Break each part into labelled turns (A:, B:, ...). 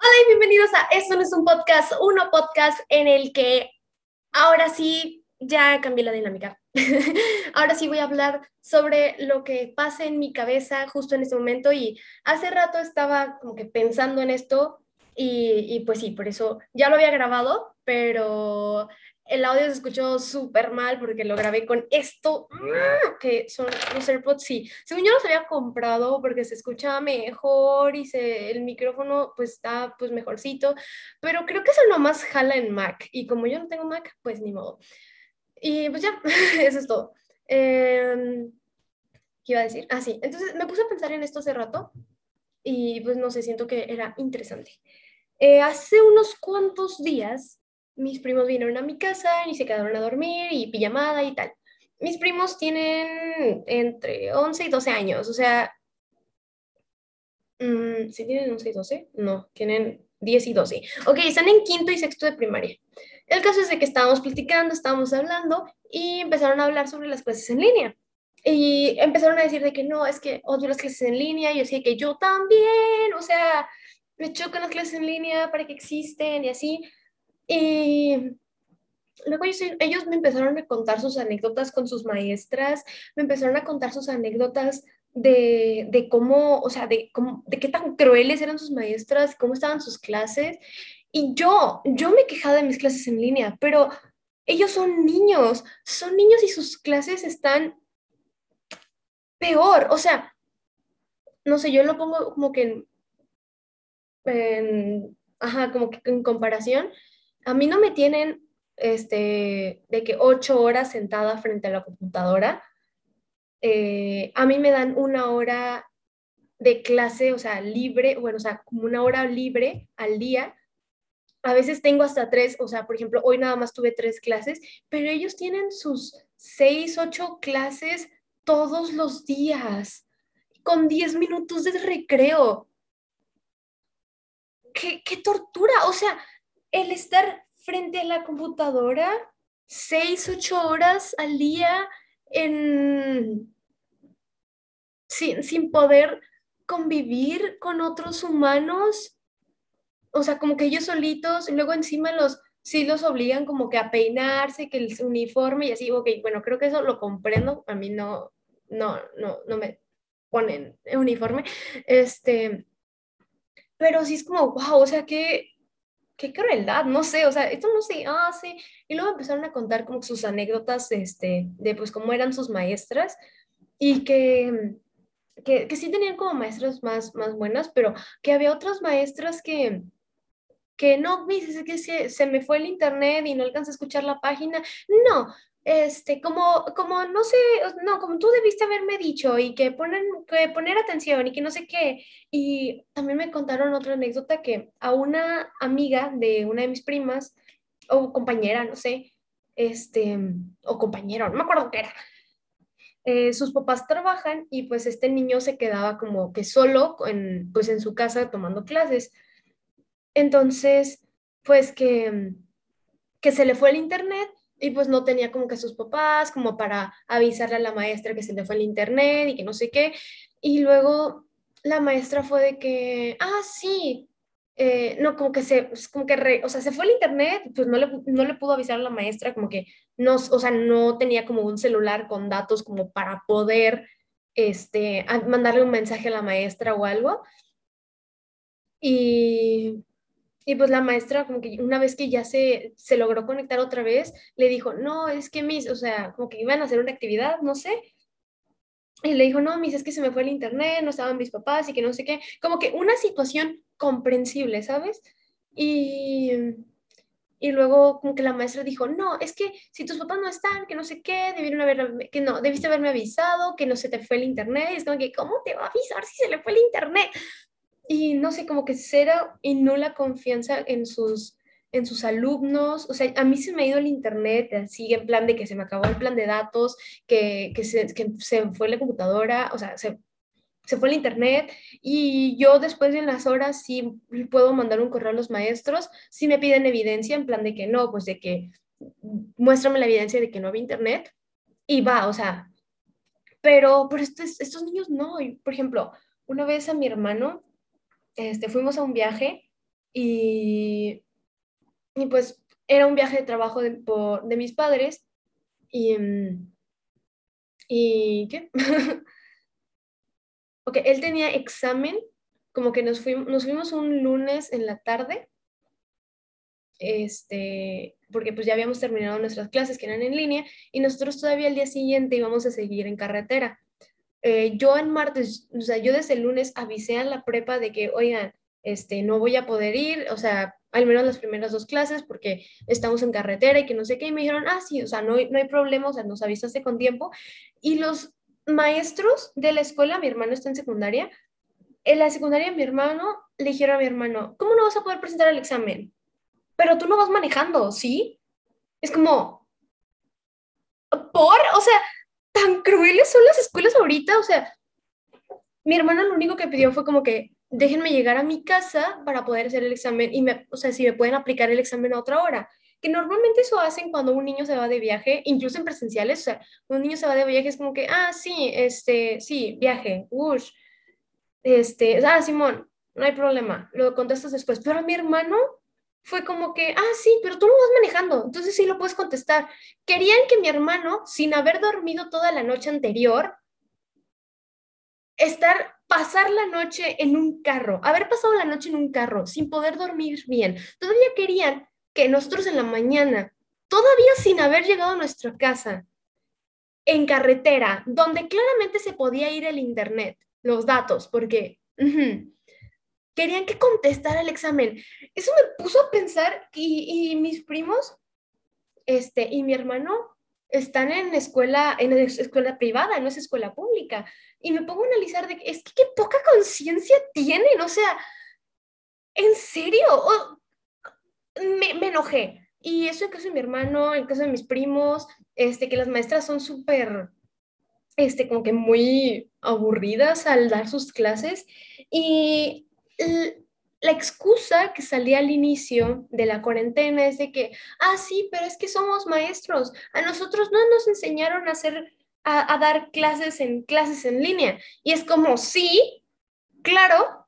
A: Hola y bienvenidos a Esto no es un podcast, uno podcast en el que ahora sí ya cambié la dinámica. ahora sí voy a hablar sobre lo que pasa en mi cabeza justo en este momento y hace rato estaba como que pensando en esto y, y pues sí, por eso ya lo había grabado, pero el audio se escuchó súper mal porque lo grabé con esto, mm, que son los AirPods, sí. Según yo los había comprado porque se escuchaba mejor y se, el micrófono pues está pues mejorcito, pero creo que eso nomás jala en Mac y como yo no tengo Mac, pues ni modo. Y pues ya, eso es todo. Em, ¿Qué iba a decir? Ah, sí. Entonces me puse a pensar en esto hace rato y pues no sé, siento que era interesante. Eh, hace unos cuantos días mis primos vinieron a mi casa y se quedaron a dormir y pijamada y tal. Mis primos tienen entre 11 y 12 años, o sea, mm, ¿sí tienen 11 y 12? No, tienen 10 y 12. Ok, están en quinto y sexto de primaria. El caso es de que estábamos platicando, estábamos hablando y empezaron a hablar sobre las clases en línea. Y empezaron a decir de que no, es que odio las clases en línea. Y yo decía que yo también, o sea, me chocan las clases en línea para que existen y así. Y luego ellos, me empezaron a contar sus anécdotas con sus maestras, me empezaron a contar sus anécdotas de, de cómo, o sea, de, cómo, de qué tan crueles eran sus maestras, cómo estaban sus clases. Y yo, yo me quejaba de mis clases en línea, pero ellos son niños, son niños y sus clases están peor. O sea, no sé, yo lo pongo como que en, ajá, como que en comparación a mí no me tienen este, de que ocho horas sentada frente a la computadora. Eh, a mí me dan una hora de clase, o sea, libre, bueno, o sea, como una hora libre al día. A veces tengo hasta tres, o sea, por ejemplo, hoy nada más tuve tres clases, pero ellos tienen sus seis, ocho clases todos los días, con diez minutos de recreo. ¿Qué, qué tortura? O sea, el estar frente a la computadora seis, ocho horas al día sin, sin poder convivir con otros humanos, o sea, como que ellos solitos, y luego encima los, sí los obligan como que a peinarse, que el uniforme y así, ok, bueno, creo que eso lo comprendo, a mí no, no, no, no me ponen uniforme, este, pero sí es como, wow, o sea, que qué crueldad, no sé, o sea, esto no se hace. Y luego empezaron a contar como sus anécdotas este, de pues cómo eran sus maestras y que, que, que sí tenían como maestras más, más buenas, pero que había otras maestras que, que no, dices que se, se, me fue el internet y no alcancé a escuchar la página. No, este, como, como, no sé, no, como tú debiste haberme dicho y que, ponen, que poner atención y que no sé qué. Y también me contaron otra anécdota que a una amiga de una de mis primas, o compañera, no sé, este, o compañero, no me acuerdo qué era. Eh, sus papás trabajan y pues este niño se quedaba como que solo en, pues en su casa tomando clases. Entonces, pues que, que se le fue el internet y pues no tenía como que sus papás como para avisarle a la maestra que se le fue el internet y que no sé qué. Y luego la maestra fue de que, ah, sí, eh, no, como que se, pues, como que, o sea, se fue el internet, pues no le, no le pudo avisar a la maestra, como que no, o sea, no tenía como un celular con datos como para poder, este, mandarle un mensaje a la maestra o algo. Y y pues la maestra, como que una vez que ya se, se logró conectar otra vez, le dijo, no, es que mis, o sea, como que iban a hacer una actividad, no sé. Y le dijo, no, mis, es que se me fue el internet, no estaban mis papás y que no sé qué. Como que una situación comprensible, ¿sabes? Y, y luego como que la maestra dijo, no, es que si tus papás no están, que no sé qué, debieron haber, que no, debiste haberme avisado, que no se te fue el internet. Y es como que, ¿cómo te va a avisar si se le fue el internet? Y no sé, como que cero y nula confianza en sus, en sus alumnos. O sea, a mí se me ha ido el internet así en plan de que se me acabó el plan de datos, que, que, se, que se fue la computadora, o sea, se, se fue el internet. Y yo después de las horas sí puedo mandar un correo a los maestros, si me piden evidencia en plan de que no, pues de que muéstrame la evidencia de que no había internet y va, o sea, pero, pero estos, estos niños no, por ejemplo, una vez a mi hermano este, fuimos a un viaje y, y pues era un viaje de trabajo de, por, de mis padres y... Mm, ¿Y qué? ok, él tenía examen, como que nos fuimos, nos fuimos un lunes en la tarde, este, porque pues ya habíamos terminado nuestras clases que eran en línea y nosotros todavía el día siguiente íbamos a seguir en carretera. Eh, yo en martes, o sea, yo desde el lunes avisé a la prepa de que, oigan, este, no voy a poder ir, o sea, al menos las primeras dos clases porque estamos en carretera y que no sé qué, y me dijeron, ah, sí, o sea, no, no hay problema, o sea, nos avisaste con tiempo. Y los maestros de la escuela, mi hermano está en secundaria, en la secundaria mi hermano le dijeron a mi hermano, ¿cómo no vas a poder presentar el examen? Pero tú no vas manejando, ¿sí? Es como, ¿por? O sea, tan crueles son las escuelas ahorita, o sea, mi hermano lo único que pidió fue como que, déjenme llegar a mi casa para poder hacer el examen y me, o sea, si me pueden aplicar el examen a otra hora. Que normalmente eso hacen cuando un niño se va de viaje, incluso en presenciales, o sea, un niño se va de viaje es como que, ah, sí, este, sí, viaje, ush, este, ah, Simón, no hay problema, lo contestas después. Pero a mi hermano fue como que, ah, sí, pero tú no vas manejando, entonces sí lo puedes contestar. Querían que mi hermano, sin haber dormido toda la noche anterior, estar, pasar la noche en un carro, haber pasado la noche en un carro sin poder dormir bien. Todavía querían que nosotros en la mañana, todavía sin haber llegado a nuestra casa, en carretera, donde claramente se podía ir el internet, los datos, porque querían que contestara el examen. Eso me puso a pensar y, y mis primos este, y mi hermano están en escuela, en escuela privada, no es escuela pública. Y me pongo a analizar de es que qué poca conciencia tienen, o sea, en serio, me, me, enojé. Y eso en caso de mi hermano, en caso de mis primos, este, que las maestras son súper, este, como que muy aburridas al dar sus clases. Y la excusa que salía al inicio de la cuarentena es de que, ah, sí, pero es que somos maestros, a nosotros no nos enseñaron a hacer, a, a dar clases en clases en línea. Y es como, sí, claro,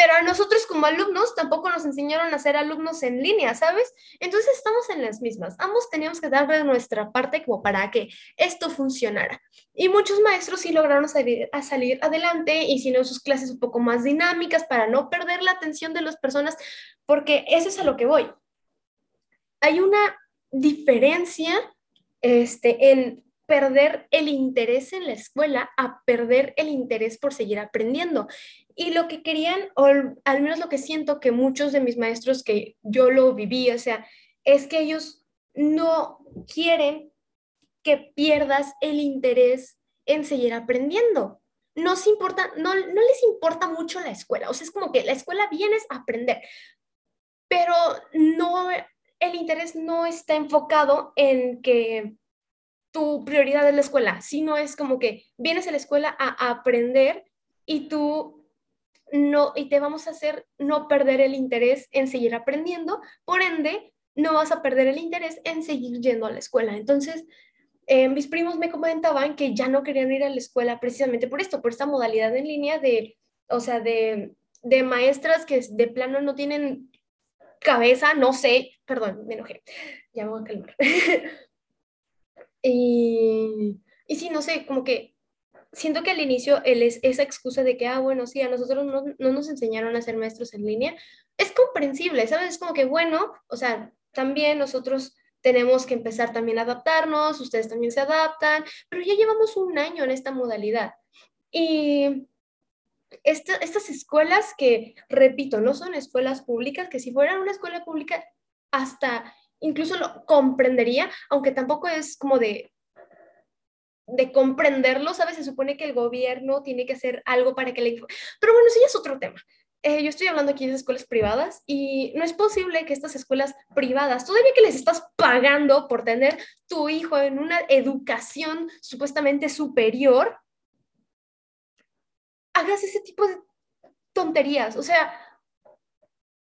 A: pero a nosotros como alumnos tampoco nos enseñaron a ser alumnos en línea, ¿sabes? Entonces estamos en las mismas. Ambos teníamos que dar de nuestra parte como para que esto funcionara. Y muchos maestros sí lograron salir, a salir adelante, hicieron sus clases un poco más dinámicas para no perder la atención de las personas, porque eso es a lo que voy. Hay una diferencia este, en perder el interés en la escuela a perder el interés por seguir aprendiendo. Y lo que querían, o al menos lo que siento que muchos de mis maestros que yo lo viví, o sea, es que ellos no quieren que pierdas el interés en seguir aprendiendo. No, importa, no, no les importa mucho la escuela, o sea, es como que la escuela vienes a aprender, pero no, el interés no está enfocado en que tu prioridad es la escuela, sino es como que vienes a la escuela a, aprender y tú no, y te vamos a hacer no perder el interés en seguir aprendiendo, por ende, no vas a perder el interés en seguir yendo a la escuela. Entonces, eh, mis primos me comentaban que ya no querían ir a la escuela precisamente por esto, por esta modalidad en línea de, o sea, de, de maestras que de plano no tienen cabeza, no sé, perdón, me enojé, ya me voy a calmar. Y, y sí, no sé, como que siento que al inicio es esa excusa de que, ah, bueno, sí, a nosotros no, no, nos enseñaron a ser maestros en línea, es comprensible, ¿sabes? Es como que, bueno, o sea, también nosotros tenemos que empezar también a adaptarnos, ustedes también se adaptan, pero ya llevamos un año en esta modalidad. Y estas escuelas que, repito, no son escuelas públicas, que si fueran una escuela pública, hasta incluso lo comprendería, aunque tampoco es como de de comprenderlo, ¿sabes? Se supone que el gobierno tiene que hacer algo para que le... Pero bueno, ya es otro tema. Eh, yo estoy hablando aquí de escuelas privadas y no es posible que estas escuelas privadas, todavía que les estás pagando por tener tu hijo en una educación supuestamente superior, hagas ese tipo de tonterías. O sea,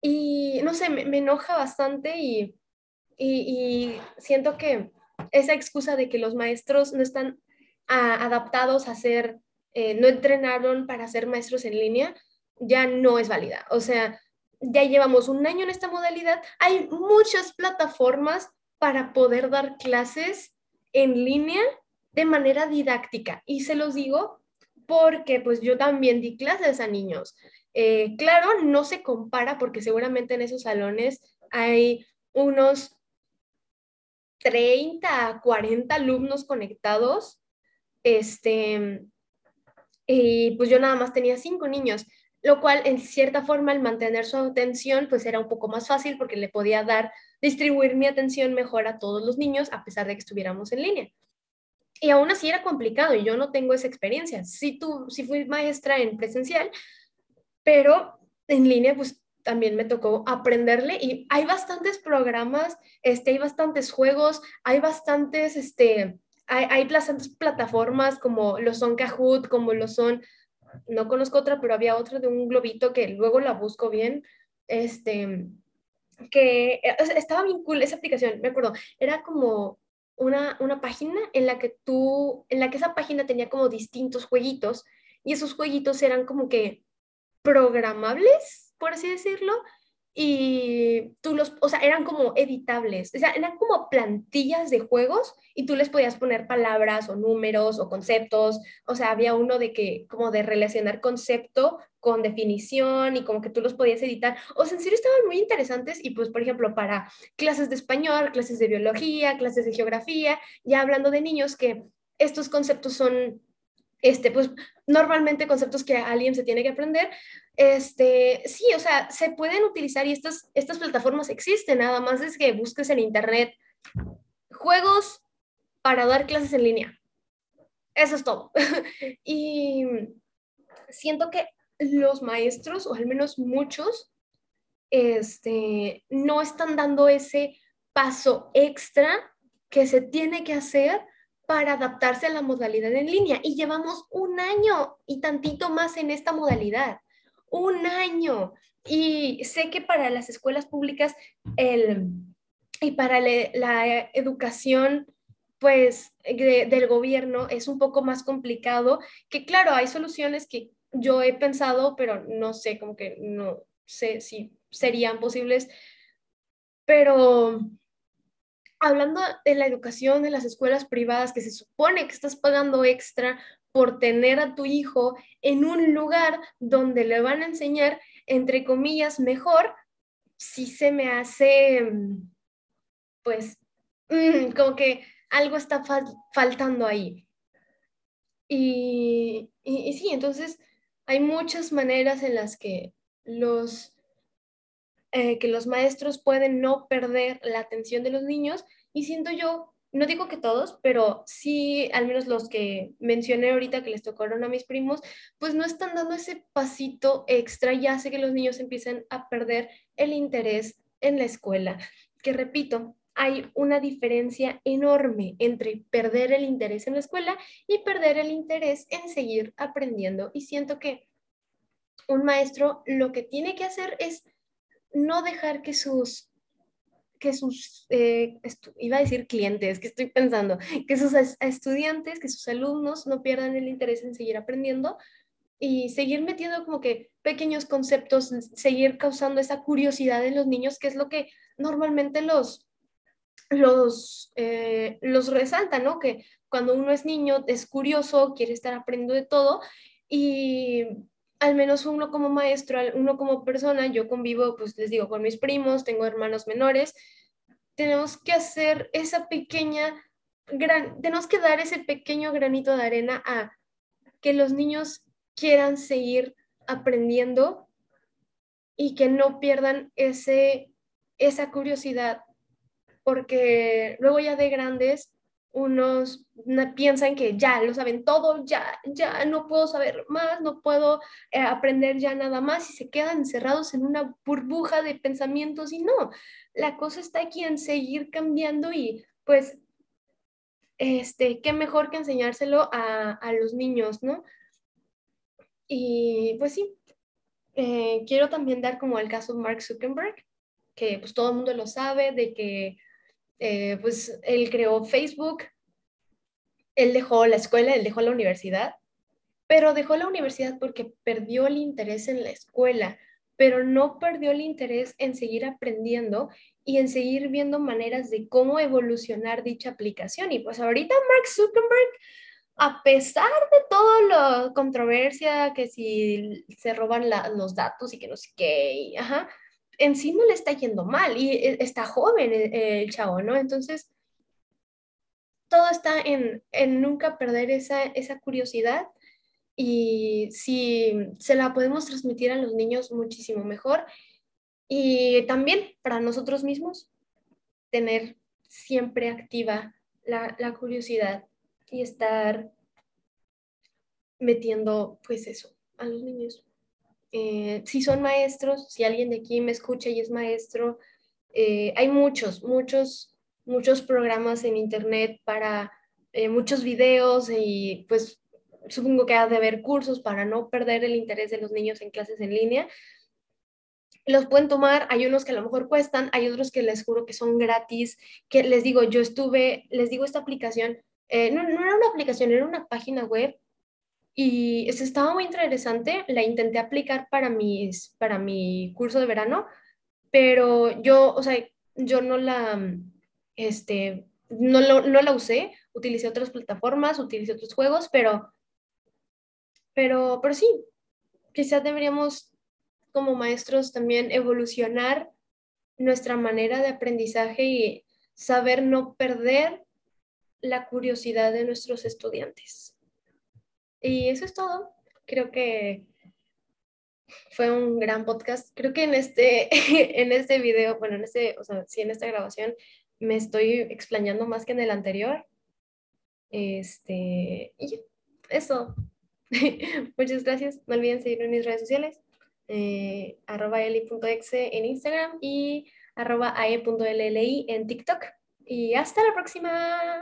A: y no sé, me, me enoja bastante y y, siento que esa excusa de que los maestros no están adaptados a ser, eh, no entrenaron para ser maestros en línea, ya no es válida. O sea, ya llevamos un año en esta modalidad, hay muchas plataformas para poder dar clases en línea de manera didáctica. Y se los digo porque pues yo también di clases a niños. Eh, claro, no se compara porque seguramente en esos salones hay unos 30 a 40 alumnos conectados. Este, y pues yo nada más tenía cinco niños lo cual en cierta forma al mantener su atención pues era un poco más fácil porque le podía dar, distribuir mi atención mejor a todos los niños a pesar de que estuviéramos en línea. Y aún así era complicado y yo no tengo esa experiencia. Sí, tú, sí fui maestra en presencial, pero en línea pues también me tocó aprenderle y hay bastantes programas, este, hay bastantes juegos, hay bastantes, este, hay, hay bastantes plataformas como lo son Kahoot, como lo son no conozco otra, pero había otra de un globito que luego la busco bien, este, que estaba bien cool esa aplicación, me acuerdo, era como una, una página en la que tú, en la que esa página tenía como distintos jueguitos y esos jueguitos eran como que programables, por así decirlo, y tú los, o sea, eran como editables, o sea, eran como plantillas de juegos y tú les podías poner palabras o números o conceptos, o sea, había uno de que, como de relacionar concepto con definición y como que tú los podías editar, o sea, en serio estaban muy interesantes y pues, por ejemplo, para clases de español, clases de biología, clases de geografía, ya hablando de niños que estos conceptos son este, pues normalmente conceptos que alguien se tiene que aprender, este, sí, o sea, se pueden utilizar y estas, estas plataformas existen, nada más es que busques en internet juegos para dar clases en línea. Eso es todo. y siento que los maestros, o al menos muchos, este, no están dando ese paso extra que se tiene que hacer para adaptarse a la modalidad en línea. Y llevamos un año y tantito más en esta modalidad. Un año. Y sé que para las escuelas públicas el, y para la educación pues del gobierno es un poco más complicado, que claro, hay soluciones que yo he pensado, pero no sé, como que no sé si serían posibles, pero hablando de la educación de las escuelas privadas, que se supone que estás pagando extra por tener a tu hijo en un lugar donde le van a enseñar, entre comillas, mejor, si se me hace, pues, mm, como que algo está faltando ahí. Y, y sí, entonces hay muchas maneras en las que los eh, que los maestros pueden no perder la atención de los niños y siento yo, no digo que todos, pero sí, al menos los que mencioné ahorita que les tocaron a mis primos, pues no están dando ese pasito extra y hace que los niños empiecen a perder el interés en la escuela. Que repito, hay una diferencia enorme entre perder el interés en la escuela y perder el interés en seguir aprendiendo. Y siento que un maestro lo que tiene que hacer es no dejar que sus, que sus, eh, iba a decir clientes, que estoy pensando, que sus estudiantes, que sus alumnos no pierdan el interés en seguir aprendiendo y seguir metiendo como que pequeños conceptos, seguir causando esa curiosidad en los niños, que es lo que normalmente los, los, eh, los resalta, ¿no? Que cuando uno es niño es curioso, quiere estar aprendiendo de todo y al menos uno como maestro, uno como persona, yo convivo, pues les digo, con mis primos, tengo hermanos menores, tenemos que hacer esa pequeña, gran, tenemos que dar ese pequeño granito de arena a que los niños quieran seguir aprendiendo y que no pierdan ese, esa curiosidad, porque luego ya de grandes unos piensan que ya lo saben todo, ya, ya no puedo saber más, no puedo eh, aprender ya nada más y se quedan encerrados en una burbuja de pensamientos y no, la cosa está aquí en seguir cambiando y pues, este, qué mejor que enseñárselo a, los niños, ¿no? Y pues sí, eh, quiero también dar como el caso de Mark Zuckerberg, que pues todo el mundo lo sabe, de que eh, pues él creó Facebook, él dejó la escuela, él dejó la universidad, pero dejó la universidad porque perdió el interés en la escuela, pero no perdió el interés en seguir aprendiendo y en seguir viendo maneras de cómo evolucionar dicha aplicación. Y pues ahorita Mark Zuckerberg, a pesar de toda la controversia, que si se roban los datos y que no sé qué, ajá, en sí no le está yendo mal y e, está joven el, el chavo, ¿no? Entonces, todo está en, en nunca perder esa, esa curiosidad y si se la podemos transmitir a los niños muchísimo mejor y también para nosotros mismos tener siempre activa la curiosidad y estar metiendo pues eso a los niños. Eh, si son maestros, si alguien de aquí me escucha y es maestro, eh, hay muchos, muchos, muchos programas en internet para eh, muchos videos y pues supongo que ha de haber cursos para no perder el interés de los niños en clases en línea. Los pueden tomar, hay unos que a lo mejor cuestan, hay otros que les juro que son gratis, que les digo, yo estuve, les digo esta aplicación, no, no era una aplicación, era una página web y eso estaba muy interesante, la intenté aplicar para, mis, para mi curso de verano, pero yo, o sea, yo no la, este, no, no la usé, utilicé otras plataformas, utilicé otros juegos, pero, pero, pero sí, quizás deberíamos como maestros también evolucionar nuestra manera de aprendizaje y saber no perder la curiosidad de nuestros estudiantes. Y eso es todo. Creo que fue un gran podcast. Creo que en este, en este video, bueno, en este, o sea, sí, en esta grabación me estoy explayando más que en el anterior. Este, y eso. Muchas gracias. No olviden seguirme en mis redes sociales. Eh, arroba eli.exe en Instagram y arroba ae.lli en TikTok. Y hasta la próxima.